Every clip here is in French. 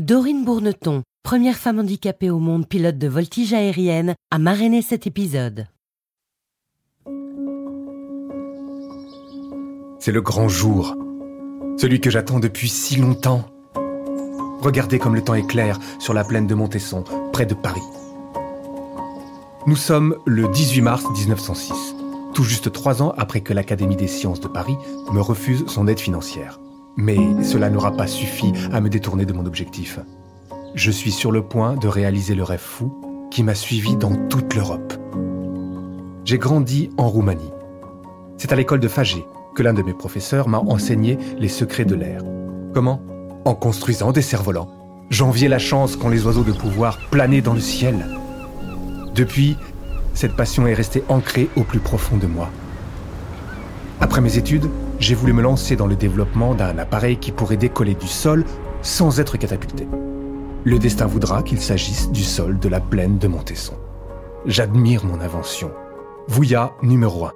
Dorine Bourneton, première femme handicapée au monde pilote de voltige aérienne, a marrainé cet épisode. C'est le grand jour, celui que j'attends depuis si longtemps. Regardez comme le temps est clair sur la plaine de Montesson, près de Paris. Nous sommes le 18 mars 1906, tout juste trois ans après que l'Académie des sciences de Paris me refuse son aide financière. Mais cela n'aura pas suffi à me détourner de mon objectif. Je suis sur le point de réaliser le rêve fou qui m'a suivi dans toute l'Europe. J'ai grandi en Roumanie. C'est à l'école de Fagé que l'un de mes professeurs m'a enseigné les secrets de l'air. Comment? En construisant des cerfs-volants. J'enviais la chance qu'ont les oiseaux de pouvoir planer dans le ciel. Depuis, cette passion est restée ancrée au plus profond de moi. Après mes études, j'ai voulu me lancer dans le développement d'un appareil qui pourrait décoller du sol sans être catapulté. Le destin voudra qu'il s'agisse du sol de la plaine de Montesson. J'admire mon invention. Vouya numéro 1,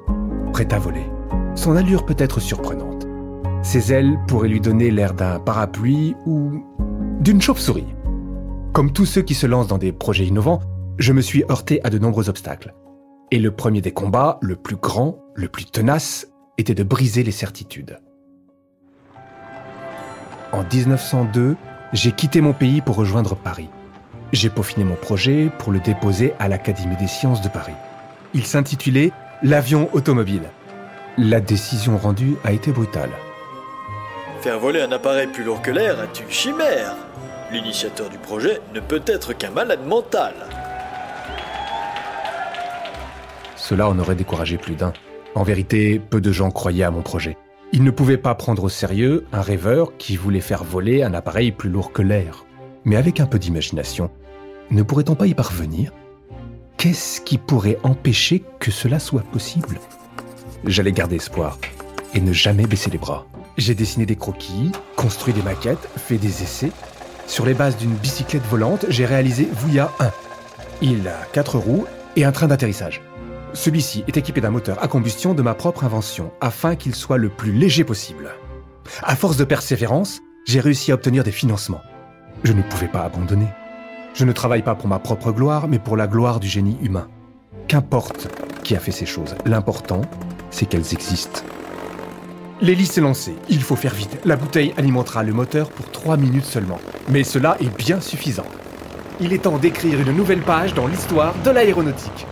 prêt à voler. Son allure peut être surprenante. Ses ailes pourraient lui donner l'air d'un parapluie ou d'une chauve-souris. Comme tous ceux qui se lancent dans des projets innovants, je me suis heurté à de nombreux obstacles. Et le premier des combats, le plus grand, le plus tenace, était de briser les certitudes. En 1902, j'ai quitté mon pays pour rejoindre Paris. J'ai peaufiné mon projet pour le déposer à l'Académie des sciences de Paris. Il s'intitulait L'avion automobile. La décision rendue a été brutale. Faire voler un appareil plus lourd que l'air est une chimère. L'initiateur du projet ne peut être qu'un malade mental. Cela en aurait découragé plus d'un. En vérité, peu de gens croyaient à mon projet. Ils ne pouvaient pas prendre au sérieux un rêveur qui voulait faire voler un appareil plus lourd que l'air. Mais avec un peu d'imagination, ne pourrait-on pas y parvenir? Qu'est-ce qui pourrait empêcher que cela soit possible? J'allais garder espoir et ne jamais baisser les bras. J'ai dessiné des croquis, construit des maquettes, fait des essais. Sur les bases d'une bicyclette volante, j'ai réalisé Vouya 1. Il a quatre roues et un train d'atterrissage. Celui-ci est équipé d'un moteur à combustion de ma propre invention, afin qu'il soit le plus léger possible. À force de persévérance, j'ai réussi à obtenir des financements. Je ne pouvais pas abandonner. Je ne travaille pas pour ma propre gloire, mais pour la gloire du génie humain. Qu'importe qui a fait ces choses, l'important, c'est qu'elles existent. L'hélice est lancée, il faut faire vite. La bouteille alimentera le moteur pour 3 minutes seulement. Mais cela est bien suffisant. Il est temps d'écrire une nouvelle page dans l'histoire de l'aéronautique.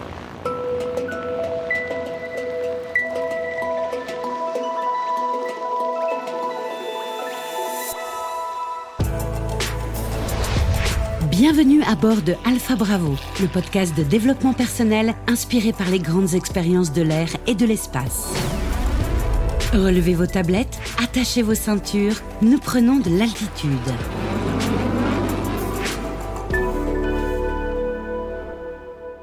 Bienvenue à bord de Alpha Bravo, le podcast de développement personnel inspiré par les grandes expériences de l'air et de l'espace. Relevez vos tablettes, attachez vos ceintures, nous prenons de l'altitude.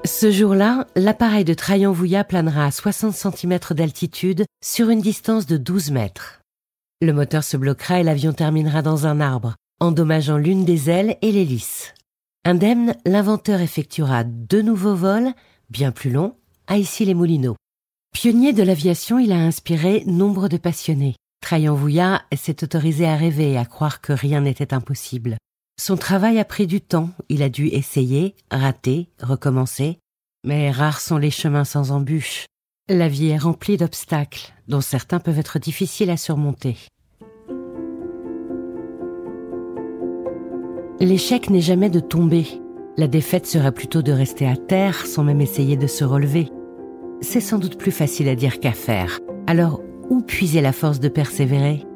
Ce jour-là, l'appareil de Trajan-Vouya planera à 60 cm d'altitude sur une distance de 12 mètres. Le moteur se bloquera et l'avion terminera dans un arbre, endommageant l'une des ailes et l'hélice. Indemne, l'inventeur effectuera deux nouveaux vols, bien plus longs, à Issy-les-Moulineaux. Pionnier de l'aviation, il a inspiré nombre de passionnés. Trajan Vouya s'est autorisé à rêver et à croire que rien n'était impossible. Son travail a pris du temps, il a dû essayer, rater, recommencer. Mais rares sont les chemins sans embûches. La vie est remplie d'obstacles, dont certains peuvent être difficiles à surmonter. L'échec n'est jamais de tomber. La défaite serait plutôt de rester à terre sans même essayer de se relever. C'est sans doute plus facile à dire qu'à faire. Alors, où puiser la force de persévérer?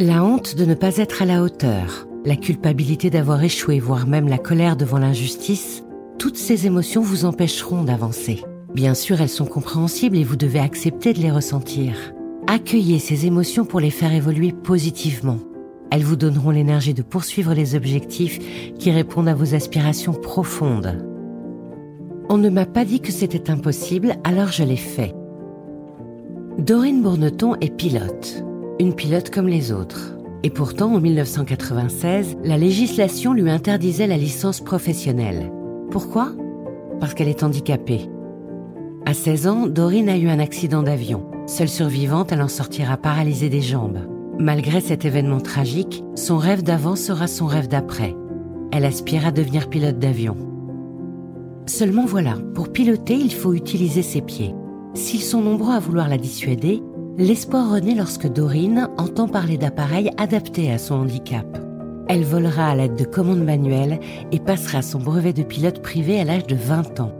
La honte de ne pas être à la hauteur, la culpabilité d'avoir échoué, voire même la colère devant l'injustice, toutes ces émotions vous empêcheront d'avancer. Bien sûr, elles sont compréhensibles et vous devez accepter de les ressentir. Accueillez ces émotions pour les faire évoluer positivement. Elles vous donneront l'énergie de poursuivre les objectifs qui répondent à vos aspirations profondes. On ne m'a pas dit que c'était impossible, alors je l'ai fait. Dorine Bourneton est pilote, une pilote comme les autres. Et pourtant, en 1996, la législation lui interdisait la licence professionnelle. Pourquoi? Parce qu'elle est handicapée. À 16 ans, Dorine a eu un accident d'avion. Seule survivante, elle en sortira paralysée des jambes. Malgré cet événement tragique, son rêve d'avant sera son rêve d'après. Elle aspire à devenir pilote d'avion. Seulement voilà, pour piloter, il faut utiliser ses pieds. S'ils sont nombreux à vouloir la dissuader, l'espoir renaît lorsque Dorine entend parler d'appareils adaptés à son handicap. Elle volera à l'aide de commandes manuelles et passera son brevet de pilote privé à l'âge de 20 ans.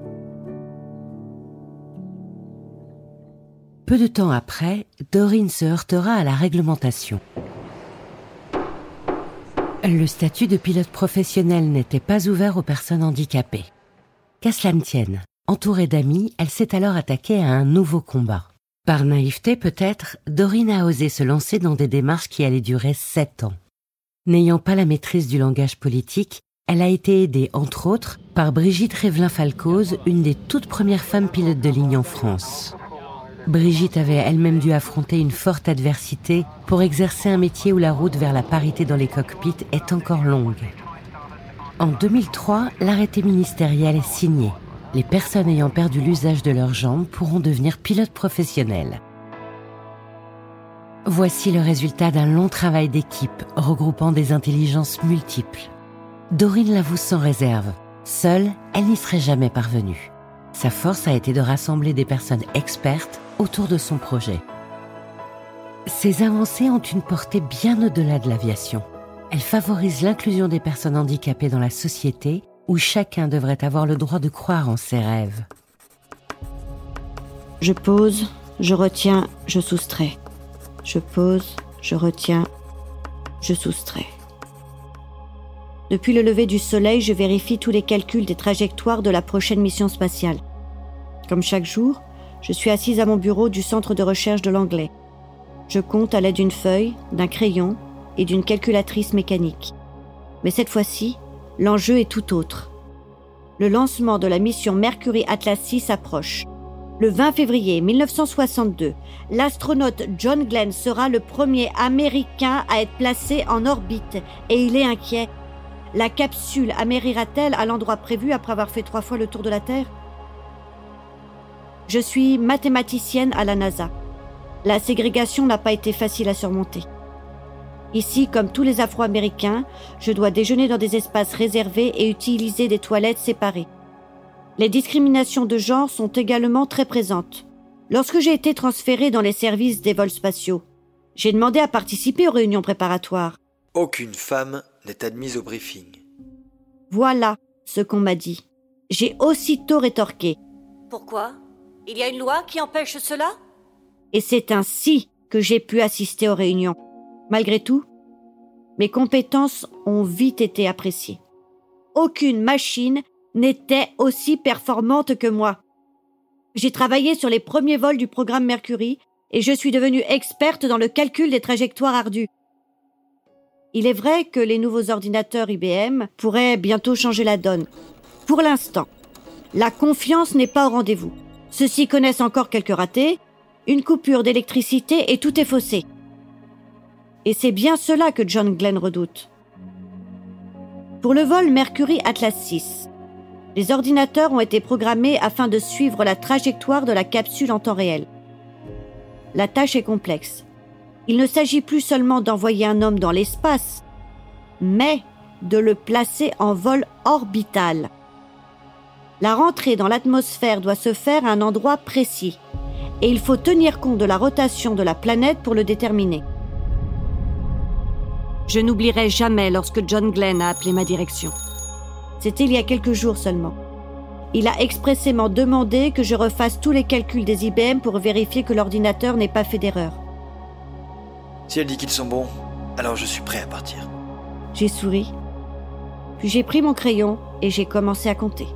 Peu de temps après, Dorine se heurtera à la réglementation. Le statut de pilote professionnel n'était pas ouvert aux personnes handicapées. Qu'à cela ne tienne, entourée d'amis, elle s'est alors attaquée à un nouveau combat. Par naïveté peut-être, Dorine a osé se lancer dans des démarches qui allaient durer sept ans. N'ayant pas la maîtrise du langage politique, elle a été aidée, entre autres, par Brigitte Révelin-Falcoz, une des toutes premières femmes pilotes de ligne en France. Brigitte avait elle-même dû affronter une forte adversité pour exercer un métier où la route vers la parité dans les cockpits est encore longue. En 2003, l'arrêté ministériel est signé. Les personnes ayant perdu l'usage de leurs jambes pourront devenir pilotes professionnels. Voici le résultat d'un long travail d'équipe regroupant des intelligences multiples. Dorine l'avoue sans réserve. Seule, elle n'y serait jamais parvenue. Sa force a été de rassembler des personnes expertes autour de son projet. Ces avancées ont une portée bien au-delà de l'aviation. Elles favorisent l'inclusion des personnes handicapées dans la société où chacun devrait avoir le droit de croire en ses rêves. Je pose, je retiens, je soustrais. Je pose, je retiens, je soustrais. Depuis le lever du soleil, je vérifie tous les calculs des trajectoires de la prochaine mission spatiale. Comme chaque jour, je suis assise à mon bureau du centre de recherche de l'anglais. Je compte à l'aide d'une feuille, d'un crayon et d'une calculatrice mécanique. Mais cette fois-ci, l'enjeu est tout autre. Le lancement de la mission Mercury Atlas 6 approche. Le 20 février 1962, l'astronaute John Glenn sera le premier Américain à être placé en orbite et il est inquiet. La capsule amérira-t-elle à l'endroit prévu après avoir fait trois fois le tour de la Terre? Je suis mathématicienne à la NASA. La ségrégation n'a pas été facile à surmonter. Ici, comme tous les Afro-Américains, je dois déjeuner dans des espaces réservés et utiliser des toilettes séparées. Les discriminations de genre sont également très présentes. Lorsque j'ai été transférée dans les services des vols spatiaux, j'ai demandé à participer aux réunions préparatoires. Aucune femme n'est admise au briefing. Voilà ce qu'on m'a dit. J'ai aussitôt rétorqué. Pourquoi? Il y a une loi qui empêche cela? Et c'est ainsi que j'ai pu assister aux réunions. Malgré tout, mes compétences ont vite été appréciées. Aucune machine n'était aussi performante que moi. J'ai travaillé sur les premiers vols du programme Mercury et je suis devenue experte dans le calcul des trajectoires ardues. Il est vrai que les nouveaux ordinateurs IBM pourraient bientôt changer la donne. Pour l'instant, la confiance n'est pas au rendez-vous. Ceux-ci connaissent encore quelques ratés, une coupure d'électricité et tout est faussé. Et c'est bien cela que John Glenn redoute. Pour le vol Mercury Atlas 6, les ordinateurs ont été programmés afin de suivre la trajectoire de la capsule en temps réel. La tâche est complexe. Il ne s'agit plus seulement d'envoyer un homme dans l'espace, mais de le placer en vol orbital. La rentrée dans l'atmosphère doit se faire à un endroit précis, et il faut tenir compte de la rotation de la planète pour le déterminer. Je n'oublierai jamais lorsque John Glenn a appelé ma direction. C'était il y a quelques jours seulement. Il a expressément demandé que je refasse tous les calculs des IBM pour vérifier que l'ordinateur n'ait pas fait d'erreur. Si elle dit qu'ils sont bons, alors je suis prêt à partir. J'ai souri. Puis j'ai pris mon crayon et j'ai commencé à compter.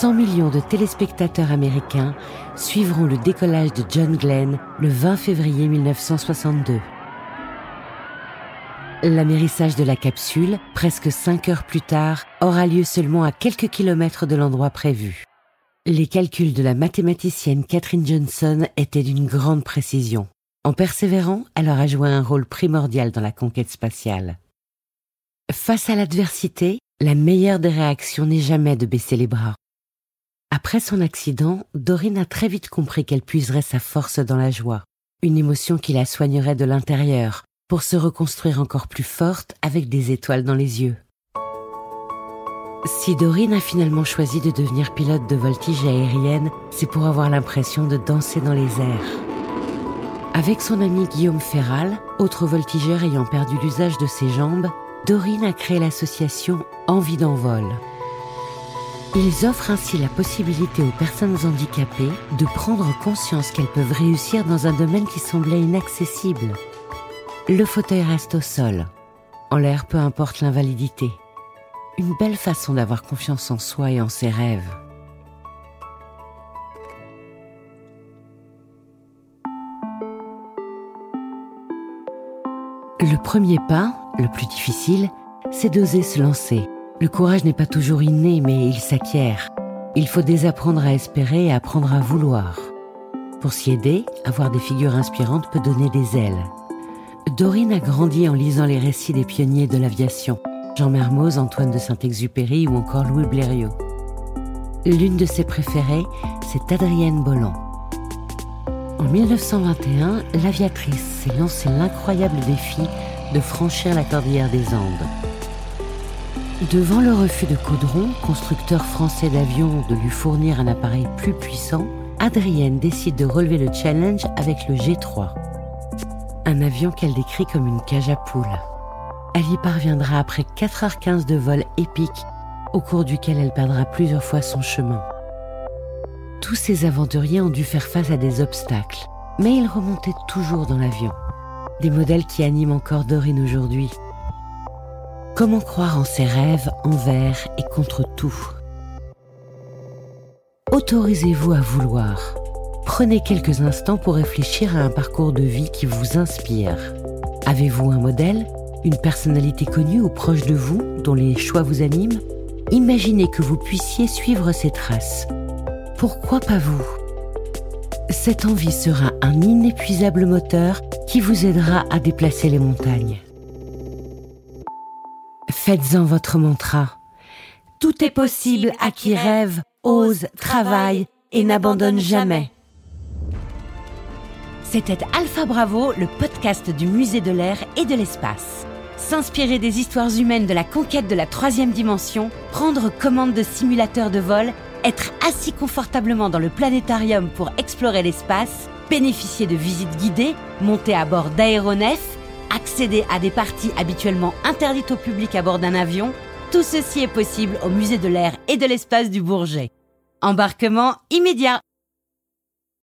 100 millions de téléspectateurs américains suivront le décollage de John Glenn le 20 février 1962. L'amérissage de la capsule, presque 5 heures plus tard, aura lieu seulement à quelques kilomètres de l'endroit prévu. Les calculs de la mathématicienne Catherine Johnson étaient d'une grande précision. En persévérant, elle aura joué un rôle primordial dans la conquête spatiale. Face à l'adversité, la meilleure des réactions n'est jamais de baisser les bras. Après son accident, Dorine a très vite compris qu'elle puiserait sa force dans la joie, une émotion qui la soignerait de l'intérieur, pour se reconstruire encore plus forte avec des étoiles dans les yeux. Si Dorine a finalement choisi de devenir pilote de voltige aérienne, c'est pour avoir l'impression de danser dans les airs. Avec son ami Guillaume Ferral, autre voltigeur ayant perdu l'usage de ses jambes, Dorine a créé l'association Envie d'envol. Ils offrent ainsi la possibilité aux personnes handicapées de prendre conscience qu'elles peuvent réussir dans un domaine qui semblait inaccessible. Le fauteuil reste au sol. En l'air, peu importe l'invalidité. Une belle façon d'avoir confiance en soi et en ses rêves. Le premier pas, le plus difficile, c'est d'oser se lancer. Le courage n'est pas toujours inné, mais il s'acquiert. Il faut désapprendre à espérer et apprendre à vouloir. Pour s'y aider, avoir des figures inspirantes peut donner des ailes. Dorine a grandi en lisant les récits des pionniers de l'aviation, Jean Mermoz, Antoine de Saint-Exupéry ou encore Louis Blériot. L'une de ses préférées, c'est Adrienne Bolland. En 1921, l'aviatrice s'est lancée l'incroyable défi de franchir la cordillère des Andes. Devant le refus de Caudron, constructeur français d'avions, de lui fournir un appareil plus puissant, Adrienne décide de relever le challenge avec le G3. Un avion qu'elle décrit comme une cage à poules. Elle y parviendra après 4h15 de vol épique, au cours duquel elle perdra plusieurs fois son chemin. Tous ces aventuriers ont dû faire face à des obstacles, mais ils remontaient toujours dans l'avion. Des modèles qui animent encore Dorine aujourd'hui. Comment croire en ses rêves envers et contre tout? Autorisez-vous à vouloir. Prenez quelques instants pour réfléchir à un parcours de vie qui vous inspire. Avez-vous un modèle, une personnalité connue ou proche de vous dont les choix vous animent? Imaginez que vous puissiez suivre ses traces pourquoi pas vous? Cette envie sera un inépuisable moteur qui vous aidera à déplacer les montagnes. Faites-en votre mantra. Tout est possible à qui rêve, ose, travaille et n'abandonne jamais. C'était Alpha Bravo, le podcast du musée de l'air et de l'espace. S'inspirer des histoires humaines de la conquête de la troisième dimension, prendre commande de simulateurs de vol être assis confortablement dans le planétarium pour explorer l'espace, bénéficier de visites guidées, monter à bord d'aéronefs, accéder à des parties habituellement interdites au public à bord d'un avion, tout ceci est possible au musée de l'air et de l'espace du Bourget. Embarquement immédiat